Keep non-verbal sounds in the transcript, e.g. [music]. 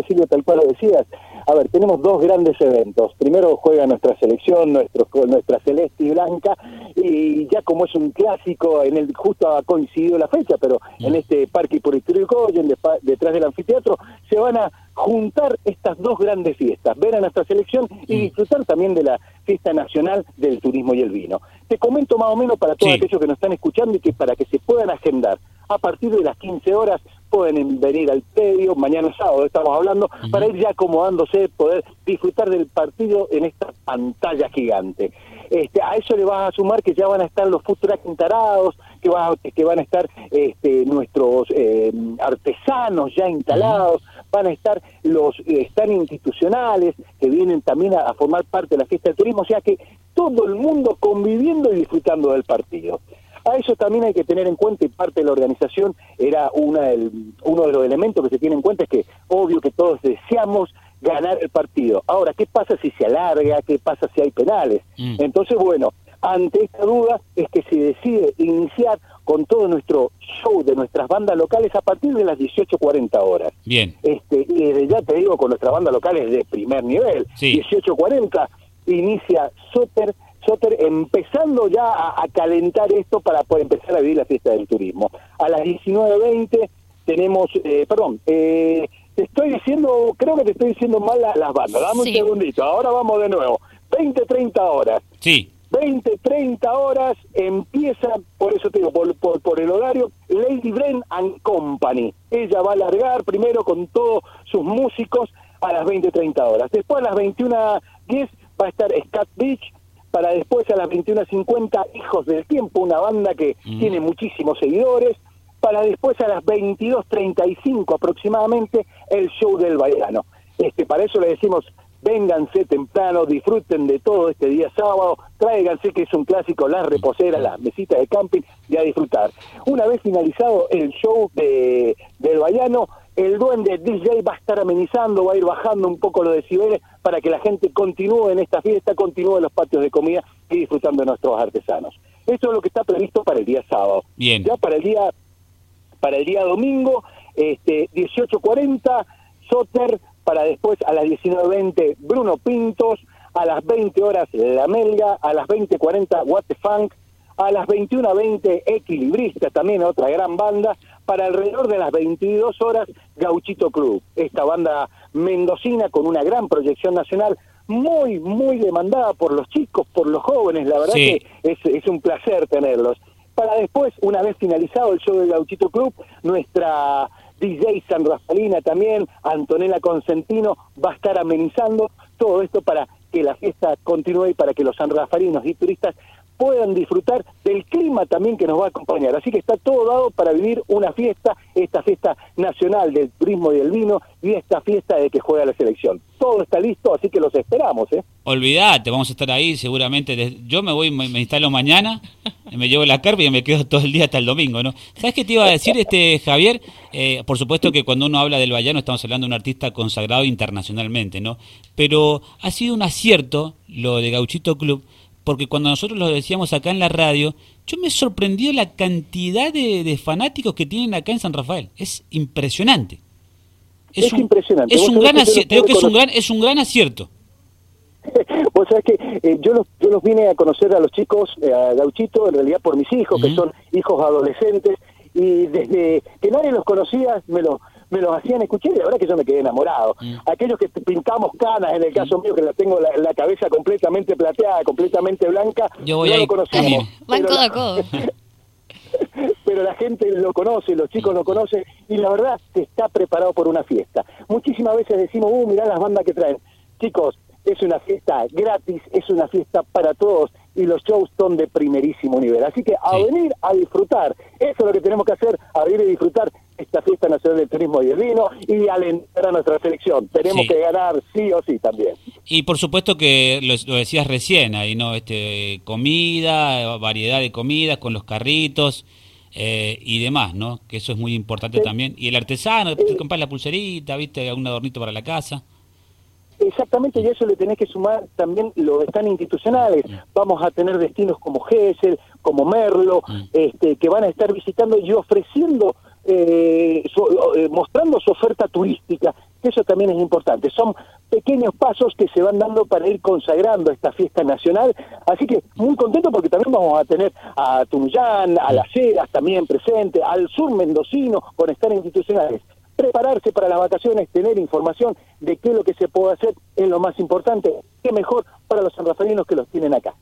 exactamente, Silvio, tal cual lo decías. A ver, tenemos dos grandes eventos. Primero juega nuestra selección, nuestro, nuestra celeste y blanca, y ya como es un clásico, en el justo ha coincidido la fecha, pero en este parque por Goyen, detrás del anfiteatro, se van a juntar estas dos grandes fiestas, ver a nuestra selección y disfrutar también de la fiesta nacional del turismo y el vino. Te comento más o menos para todos aquellos que nos están escuchando y que para que se puedan agendar. A partir de las 15 horas pueden venir al predio, mañana sábado estamos hablando, para ir ya acomodándose, poder disfrutar del partido en esta pantalla gigante. Este, a eso le vas a sumar que ya van a estar los food truck instalados, que, va, que van a estar este, nuestros eh, artesanos ya instalados, van a estar los están institucionales que vienen también a, formar parte de la fiesta del turismo, o sea que todo el mundo conviviendo y disfrutando del partido. A eso también hay que tener en cuenta, y parte de la organización era una del, uno de los elementos que se tiene en cuenta, es que obvio que todos deseamos ganar el partido. Ahora, ¿qué pasa si se alarga? ¿Qué pasa si hay penales? Mm. Entonces, bueno, ante esta duda es que se decide iniciar con todo nuestro show de nuestras bandas locales a partir de las 18.40 horas. Bien. Este, y ya te digo, con nuestras bandas locales de primer nivel. Sí. 18.40 inicia Soter, Soter empezando ya a, calentar esto para poder empezar a vivir la fiesta del turismo. A las 19.20 tenemos, eh, perdón, eh, te estoy diciendo, creo que te estoy diciendo mal las bandas. Dame un segundito, ahora vamos de nuevo. 20, 30 horas. Sí. 20, 30 horas empieza, por eso te digo, por, por, el horario, Lady Bren and Company. Ella va a largar primero con todos sus músicos a las 20, 30 horas. Después a las 21.10 va a estar Scat Beach, para después a las 21.50 Hijos del Tiempo, una banda que mm. tiene muchísimos seguidores, para después a las 22.35 aproximadamente el show del bailano. Este, para eso le decimos vénganse temprano, disfruten de todo este día sábado, tráiganse que es un clásico, las reposeras, las mesitas de camping y a disfrutar. Una vez finalizado el show de, del Bayano, el duende DJ va a estar amenizando, va a ir bajando un poco los decibeles para que la gente continúe en esta fiesta, continúe en los patios de comida y disfrutando de nuestros artesanos. Esto es lo que está previsto para el día sábado. Bien. Ya para el día para el día domingo, este 18:40 Soter para después a las 19.20 Bruno Pintos, a las 20 horas La Melga, a las 20.40 What the Funk, a las 21.20 Equilibrista, también otra gran banda, para alrededor de las 22 horas Gauchito Club, esta banda mendocina con una gran proyección nacional, muy, muy demandada por los chicos, por los jóvenes, la verdad que es, es un placer tenerlos. Para después, una vez finalizado el show del Gauchito Club, nuestra DJ San Rafaelina también, Antonella Consentino va a estar amenizando todo esto para que la fiesta continúe y para que los sanrafalinos y turistas puedan disfrutar del clima también que nos va a acompañar. Así que está todo dado para vivir una fiesta, esta fiesta nacional del turismo y del vino y esta fiesta de que juega la selección. Todo está listo, así que los esperamos. ¿eh? Olvídate, vamos a estar ahí seguramente. Yo me voy, me, instalo mañana, [laughs] me llevo la carpa y me quedo todo el día hasta el domingo. ¿no? ¿Sabes qué te iba a decir, este Javier? Eh, por supuesto que cuando uno habla del Bayano estamos hablando de un artista consagrado internacionalmente, ¿no? Pero ha sido un acierto lo de Gauchito Club porque cuando nosotros lo decíamos acá en la radio, yo me sorprendió la cantidad de, fanáticos que tienen acá en San Rafael. Es impresionante. Es, impresionante. Es un, gran acierto, que es un gran, es un gran acierto. [laughs] Vos sabés que eh, yo, los, yo los vine a conocer a los chicos, eh, a Gauchito, en realidad por mis hijos, que son hijos adolescentes, y desde que nadie los conocía, me los me los hacían escuchar y la verdad que yo me quedé enamorado. Mm. Aquellos que pintamos canas, en el caso mm. mío, que la tengo la, cabeza completamente plateada, completamente blanca, yo no lo conocemos. pero, [laughs] pero la gente lo conoce, los chicos lo conocen y la verdad se está preparado por una fiesta. Muchísimas veces decimos, uh, mirá las bandas que traen. Chicos, es una fiesta gratis, es una fiesta para todos y los shows son de primerísimo nivel. Así que a venir a disfrutar, eso es lo que tenemos que hacer, a venir a disfrutar esta fiesta nacional del turismo y el vino y alentar a nuestra selección. Tenemos que ganar sí o sí también. Y por supuesto que lo, decías recién, ahí no, este, comida, variedad de comidas con los carritos. Eh, y demás, ¿no? Que eso es muy importante también. Y el artesano, te compras la pulserita, ¿viste? Un adornito para la casa. Exactamente, y a eso le tenés que sumar también los están institucionales. Mm. Vamos a tener destinos como Gesell, como Merlo, mm. este, que van a estar visitando y ofreciendo, eh, eh, mostrando su oferta turística, que eso también es importante. Son pequeños pasos que se van dando para ir consagrando esta fiesta nacional, así que muy contento porque también vamos a tener a Tunuyán, a Las Heras también presente, al sur mendocino con estar institucionales prepararse para las vacaciones, tener información de qué es lo que se puede hacer es lo más importante. Qué mejor para los sanrafaelinos que los tienen acá.